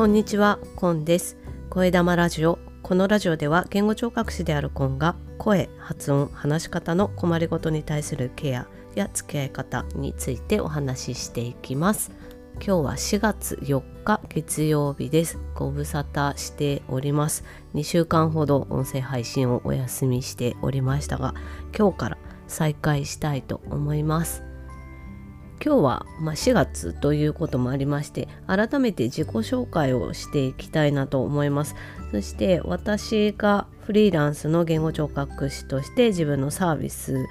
こんにちは、コンです。声玉ラジオ。このラジオでは言語聴覚士であるコンが声、発音、話し方の困りごとに対するケアや付き合い方についてお話ししていきます。今日は4月4日月曜日です。ご無沙汰しております。2週間ほど音声配信をお休みしておりましたが、今日から再開したいと思います。今日は、ま、4月ということもありまして改めて自己紹介をしていきたいなと思います。そして私がフリーランスの言語聴覚士として自分のサービス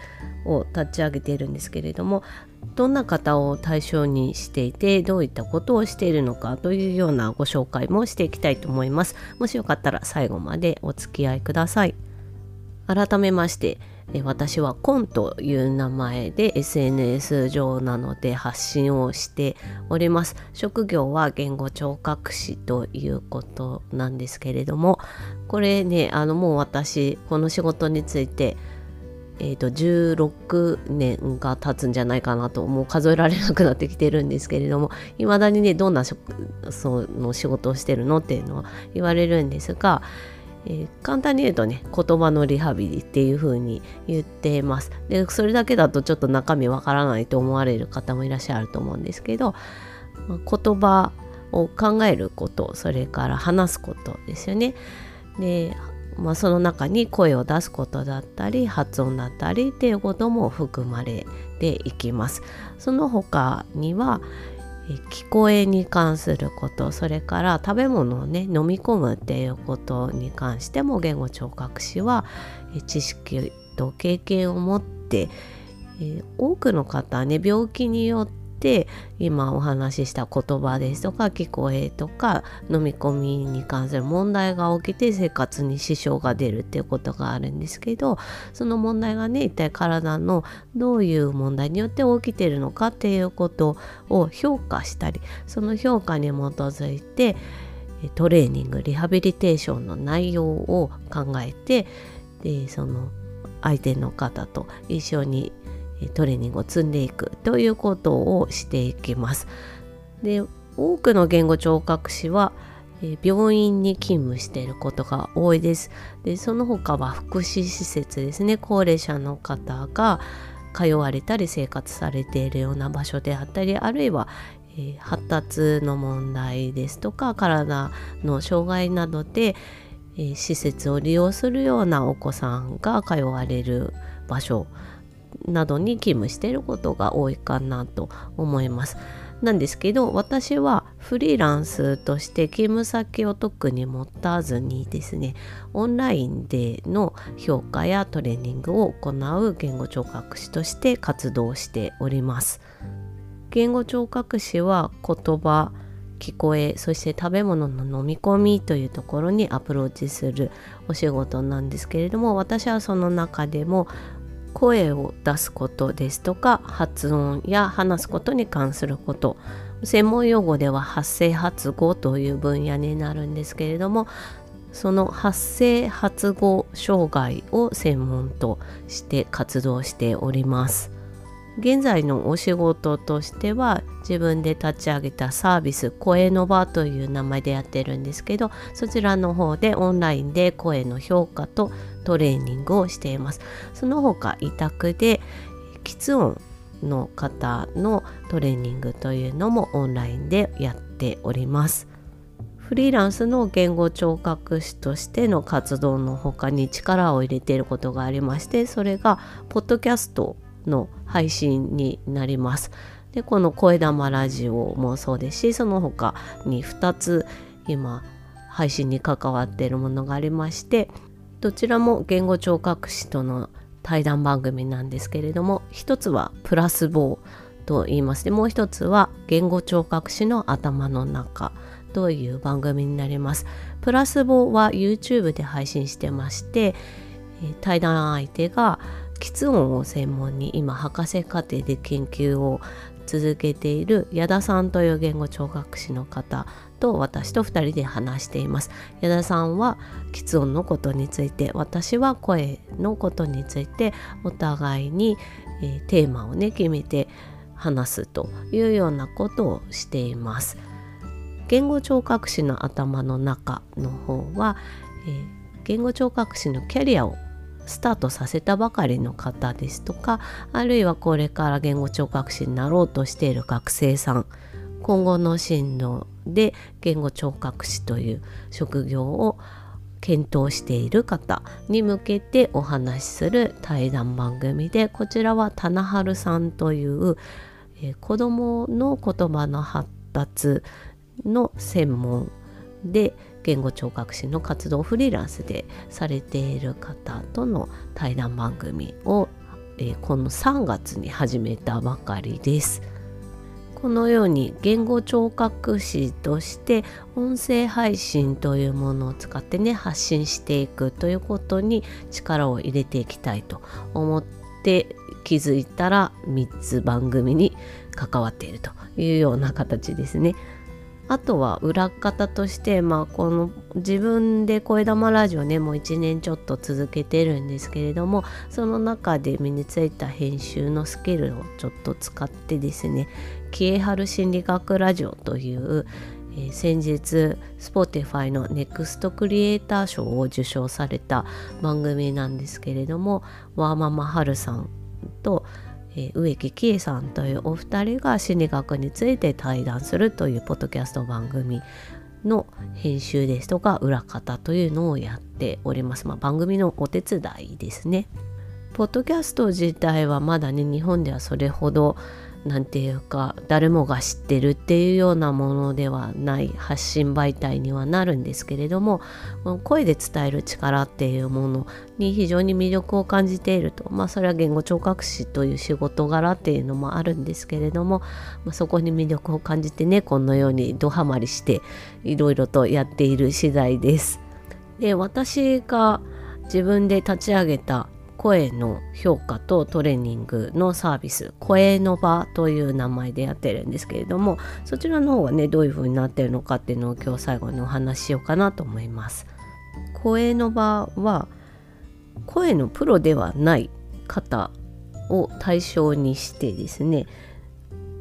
を立ち上げているんですけれどもどんな方を対象にしていてどういったことをしているのかというようなご紹介もしていきたいと思います。もしよかったら最後までお付き合いください。改めまして私はコンという名前で SNS 上なので発信をしております。職業は言語聴覚士ということなんですけれどもこれねあのもう私この仕事についてえーと、16年が経つんじゃないかなともう数えられなくなってきてるんですけれどもいまだにねどんなその仕事をしてるのっていうのは言われるんですがえー、簡単に言うとね言葉のリハビリっていう風に言ってます。でそれだけだとちょっと中身わからないと思われる方もいらっしゃると思うんですけど、言葉を考えることそれから話すことですよね。で、まあ、その中に声を出すことだったり発音だったりっていうことも含まれていきます。その他には聞こえに関することそれから食べ物をね飲み込むっていうことに関しても言語聴覚士は知識と経験を持って、多くの方ね病気によってて今お話しした言葉ですとか聞こえとか飲み込みに関する問題が起きて生活に支障が出るっていうことがあるんですけどその問題がね一体体のどういう問題によって起きてるのかっていうことを評価したりその評価に基づいてトレーニングリハビリテーションの内容を考えてでその相手の方と一緒にトレーニングを積んでいくということをしていきます。で多くの言語聴覚士は病院に勤務していることが多いです。でその他は福祉施設ですね高齢者の方が通われたり生活されているような場所であったりあるいは、え、発達の問題ですとか体の障害などで、え、施設を利用するようなお子さんが通われる場所などに勤務していることが多いかなと思います。なんですけど私はフリーランスとして勤務先を特に持たずにですねオンラインでの評価やトレーニングを行う言語聴覚士として活動しております。言語聴覚士は言葉聞こえそして食べ物の飲み込みというところにアプローチするお仕事なんですけれども私はその中でも声を出すことですとか発音や話すことに関すること。専門用語では発声発語という分野になるんですけれどもその発声発語障害を専門として活動しております。現在のお仕事としては自分で立ち上げたサービス声の場という名前でやってるんですけどそちらの方でオンラインで声の評価とトレーニングをしています。その他委託で喫音の方のトレーニングというのもオンラインでやっております。フリーランスの言語聴覚士としての活動の他に力を入れていることがありましてそれがポッドキャストの配信になります。でこの声玉ラジオもそうですしその他に2つ今配信に関わっているものがありましてどちらも言語聴覚士との対談番組なんですけれども一つはプラスボーと言いましてもう一つは言語聴覚士の頭の中という番組になります。プラスボは YouTube で配信してまして対談相手が喫音を専門に今博士課程で研究を続けている矢田さんという言語聴覚士の方と私と2人で話しています。矢田さんは喫音のことについて私は声のことについてお互いに、えー、テーマをね決めて話すというようなことをしています。言語聴覚士の頭の中の方は、えー、言語聴覚士のキャリアをスタートさせたばかりの方ですとかあるいはこれから言語聴覚士になろうとしている学生さん今後の進路で言語聴覚士という職業を検討している方に向けてお話しする対談番組でこちらは棚春さんという、えー、子どもの言葉の発達の専門で言語聴覚士の活動をフリーランスでされている方との対談番組を、えー、この3月に始めたばかりです。このように言語聴覚士として音声配信というものを使ってね発信していくということに力を入れていきたいと思って気づいたら3つ番組に関わっているというような形ですね。あとは裏方として、まあ、この自分で声玉ラジオねもう1年ちょっと続けてるんですけれどもその中で身についた編集のスキルをちょっと使ってですね「キエハル心理学ラジオ」という、えー、先日 Spotify の NEXT クリエイター賞を受賞された番組なんですけれどもワーママハルさんとえ植木喜恵さんというお二人が心理学について対談するというポッドキャスト番組の編集ですとか裏方というのをやっております。まあ、番組のお手伝いですね。ポッドキャスト自体はまだね日本ではそれほど何て言うか誰もが知ってるっていうようなものではない発信媒体にはなるんですけれども声で伝える力っていうものに非常に魅力を感じているとまあそれは言語聴覚士という仕事柄っていうのもあるんですけれども、まあ、そこに魅力を感じてねこのようにドハマりしていろいろとやっている次第です。で私が自分で立ち上げた声の評価とトレーニングのサービス声の場という名前でやってるんですけれどもそちらの方はねどういう風になってるのかっていうのを今日最後にお話ししようかなと思います。声の場は声のプロではない方を対象にしてですね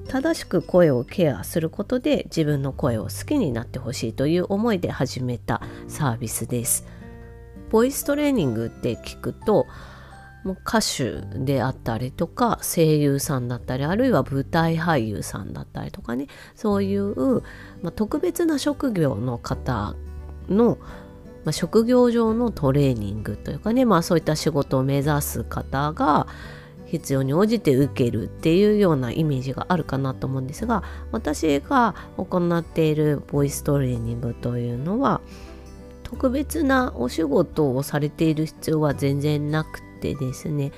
正しく声をケアすることで自分の声を好きになってほしいという思いで始めたサービスです。ボイストレーニングって聞くともう歌手であったりとか声優さんだったりあるいは舞台俳優さんだったりとかね。そういう、まあ、特別な職業の方の、まあ、職業上のトレーニングというかね、まあ、そういった仕事を目指す方が必要に応じて受けるっていうようなイメージがあるかなと思うんですが私が行っているボイストレーニングというのは特別なお仕事をされている必要は全然なくてですね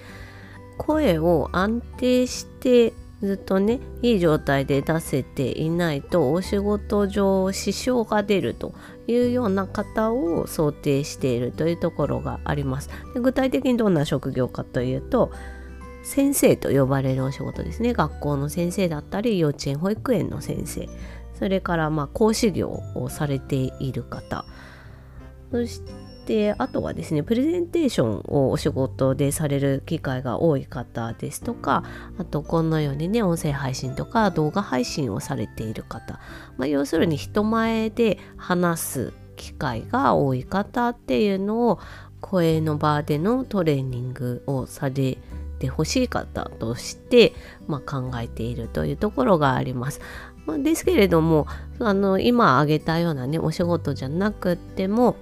声を安定してずっとねいい状態で出せていないとお仕事上支障が出るというような方を想定しているというところがあります。で具体的にどんな職業かというと先生と呼ばれるお仕事ですね。学校の先生だったり幼稚園保育園の先生。それからまあ講師業をされている方。そしてであとはですねプレゼンテーションをお仕事でされる機会が多い方ですとかあとこのようにね音声配信とか動画配信をされている方、まあ、要するに人前で話す機会が多い方っていうのを声の場でのトレーニングをされてほしい方として、まあ、考えているというところがあります。まあ、ですけれどもあの今挙げたようなねお仕事じゃなくっても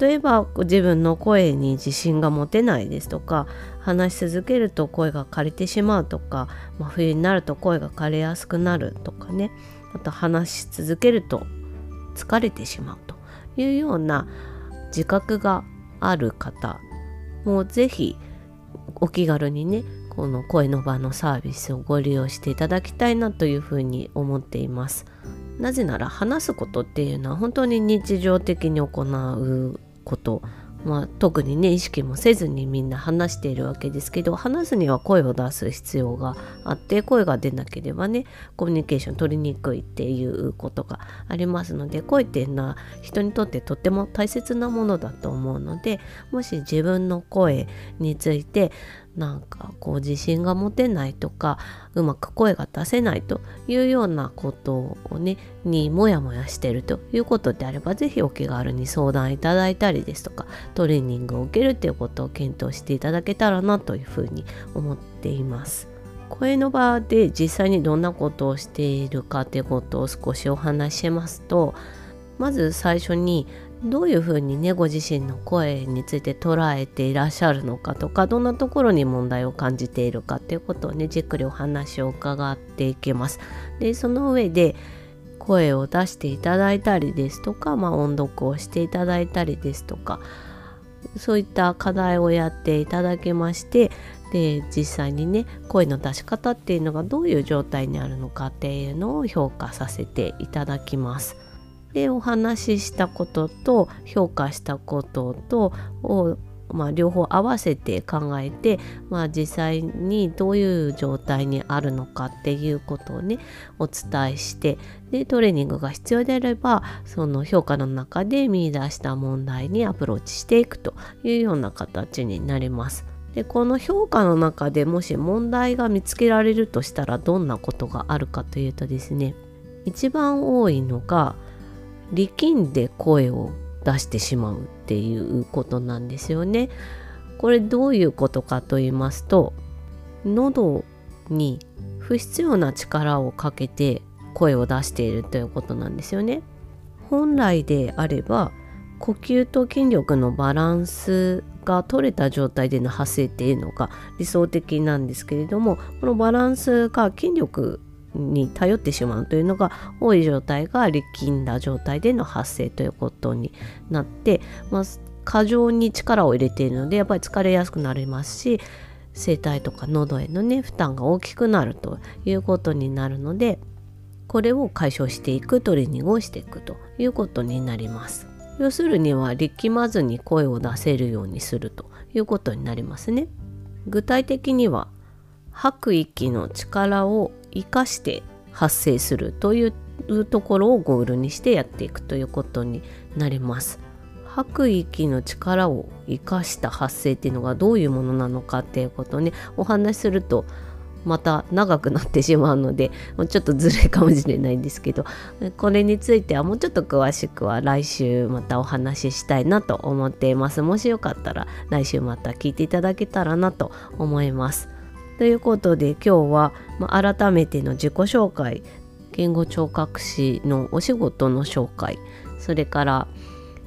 例えば自分の声に自信が持てないですとか話し続けると声が枯れてしまうとか、まあ、冬になると声が枯れやすくなるとかねあと話し続けると疲れてしまうというような自覚がある方もう是非お気軽にねこの声の場のサービスをご利用していただきたいなというふうに思っています。なぜなら話すことっていうのは本当に日常的に行うこと、まあ、特にね意識もせずにみんな話しているわけですけど話すには声を出す必要があって声が出なければねコミュニケーション取りにくいっていうことがありますので声っていうのは人にとってとっても大切なものだと思うのでもし自分の声についてなんかこう自信が持てないとかうまく声が出せないというようなことをねにモヤモヤしてるということであれば是非お気軽に相談いただいたりですとかトレーニングを受けるということを検討していただけたらなというふうに思っています。声の場で実際にどんなことをしているかということを少しお話ししますとまず最初にどういうふうにねご自身の声について捉えていらっしゃるのかとかどんなところに問題を感じているかっていうことをねじっくりお話を伺っていきます。でその上で声を出していただいたりですとか、まあ、音読をしていただいたりですとかそういった課題をやっていただきましてで実際にね声の出し方っていうのがどういう状態にあるのかっていうのを評価させていただきます。でお話ししたことと評価したこととを、まあ、両方合わせて考えて、まあ、実際にどういう状態にあるのかっていうことをねお伝えしてでトレーニングが必要であればその評価の中で見出した問題にアプローチしていくというような形になります。でこの評価の中でもし問題が見つけられるとしたらどんなことがあるかというとですね一番多いのが力んで声を出してしまうっていうことなんですよね。これどういうことかと言いますと喉に不必要な力をかけて声を出しているということなんですよね。本来であれば呼吸と筋力のバランスが取れた状態での発声っていうのが理想的なんですけれどもこのバランスが筋力に頼ってしまうというのが多い状態が力んだ状態での発生ということになって、まあ、過剰に力を入れているのでやっぱり疲れやすくなりますし声帯とか喉へのね負担が大きくなるということになるのでこれを解消していくトレーニングをしていくということになります。要するには力まずに声を出せるようにするということになりますね。具体的には吐く息の力を生かして発生するというところをゴールにしてやっていくということになります。吐く息の力を生かした発生っていうのがどういうものなのかっていうことをねお話しするとまた長くなってしまうのでちょっとずるいかもしれないんですけどこれについてはもうちょっと詳しくは来週またお話ししたいなと思っていますもしよかったら来週また聞いていただけたらなと思いますということで今日は、まあ、改めての自己紹介言語聴覚士のお仕事の紹介それから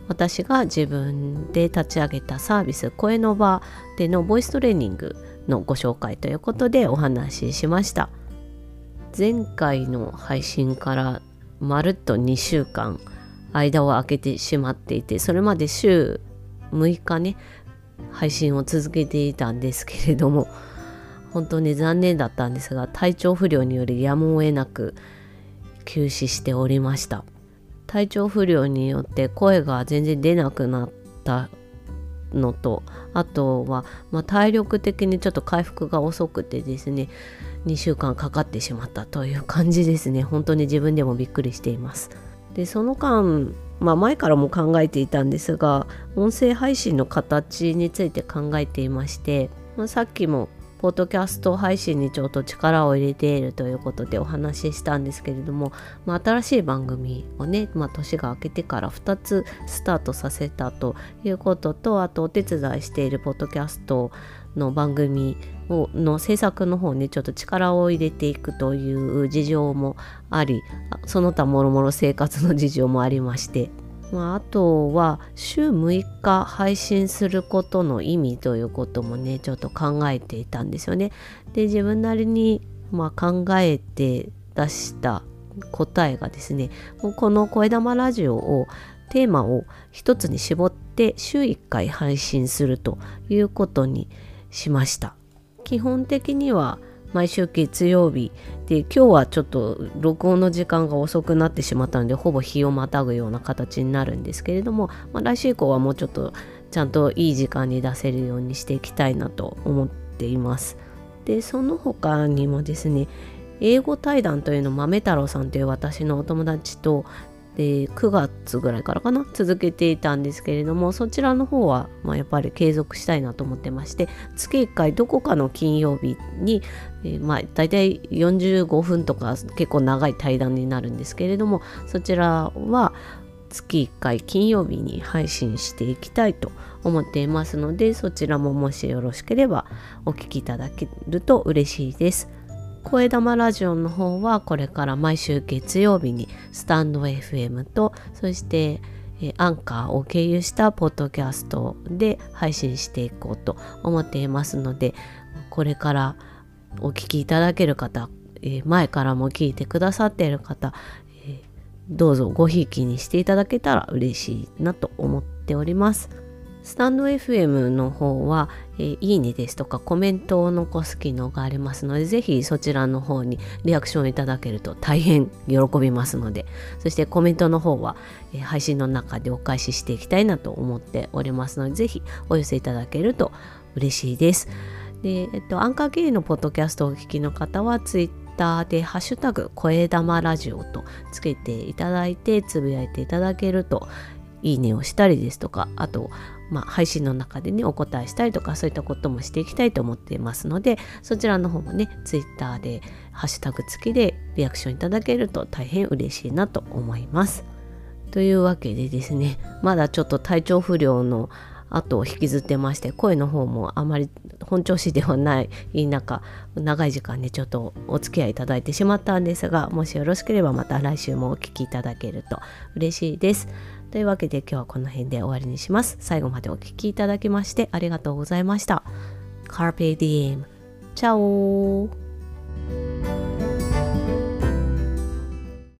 私が自分で立ち上げたサービス声の場でのボイストレーニングのご紹介ということでお話ししました。前回の配信からまるっと2週間間を空けてしまっていてそれまで週6日ね配信を続けていたんですけれども本当に残念だったんですが体調不良によりやむを得なく休止しておりました。体調不良によって声が全然出なくなったのとあとは、まあ、体力的にちょっと回復が遅くてですね2週間かかってしまったという感じですね。本当に自分でもびっくりしています。でその間まあ、前からも考えていたんですが音声配信の形について考えていまして、まあ、さっきもポッドキャスト配信にちょっと力を入れているということでお話ししたんですけれども、まあ、新しい番組をね、まあ、年が明けてから2つスタートさせたということとあとお手伝いしているポッドキャストの番組をの制作の方にちょっと力を入れていくという事情もありその他もろもろ生活の事情もありましてまあ、あとは週6日配信することの意味ということもねちょっと考えていたんですよね。で自分なりに、まあ、考えて出した答えがですねこの「声玉ラジオ」をテーマを一つに絞って週1回配信するということにしました。基本的には毎週月曜日で今日はちょっと録音の時間が遅くなってしまったのでほぼ日をまたぐような形になるんですけれども、まあ、来週以降はもうちょっとちゃんといい時間に出せるようにしていきたいなと思っています。でその他にもですね英語対談というのを豆太郎さんという私のお友達とで9月ぐらいからかな続けていたんですけれどもそちらの方は、まあ、やっぱり継続したいなと思ってまして月1回どこかの金曜日に、えー、まあ大体45分とか結構長い対談になるんですけれどもそちらは月1回金曜日に配信していきたいと思っていますのでそちらももしよろしければお聴きいただけると嬉しいです。声玉ラジオの方はこれから毎週月曜日にスタンド FM とそしてアンカーを経由したポッドキャストで配信していこうと思っていますのでこれからお聞きいただける方前からも聞いてくださっている方どうぞごひいきにしていただけたら嬉しいなと思っております。スタンド FM の方は、えー、いいねですとかコメントを残す機能がありますので、ぜひそちらの方にリアクションいただけると大変喜びますので、そしてコメントの方は、えー、配信の中でお返ししていきたいなと思っておりますので、ぜひお寄せいただけると嬉しいです。で、えっと、アンカー経由のポッドキャストをお聞きの方は、ツイッターでハッシュタグ声玉ラジオとつけていただいてつぶやいていただけるといいねをしたりですとかあとまあ、配信の中でねお答えしたりとかそういったこともしていきたいと思っていますのでそちらの方もね Twitter でハッシュタグ付きでリアクションいただけると大変嬉しいなと思います。というわけでですねまだちょっと体調不良の後を引きずってまして声の方もあまり本調子ではない中長い時間ねちょっとお付き合いいただいてしまったんですがもしよろしければまた来週もお聴きいただけると嬉しいです。というわけで今日はこの辺で終わりにします。最後までお聴きいただきましてありがとうございました。Carpe Diem。チャオ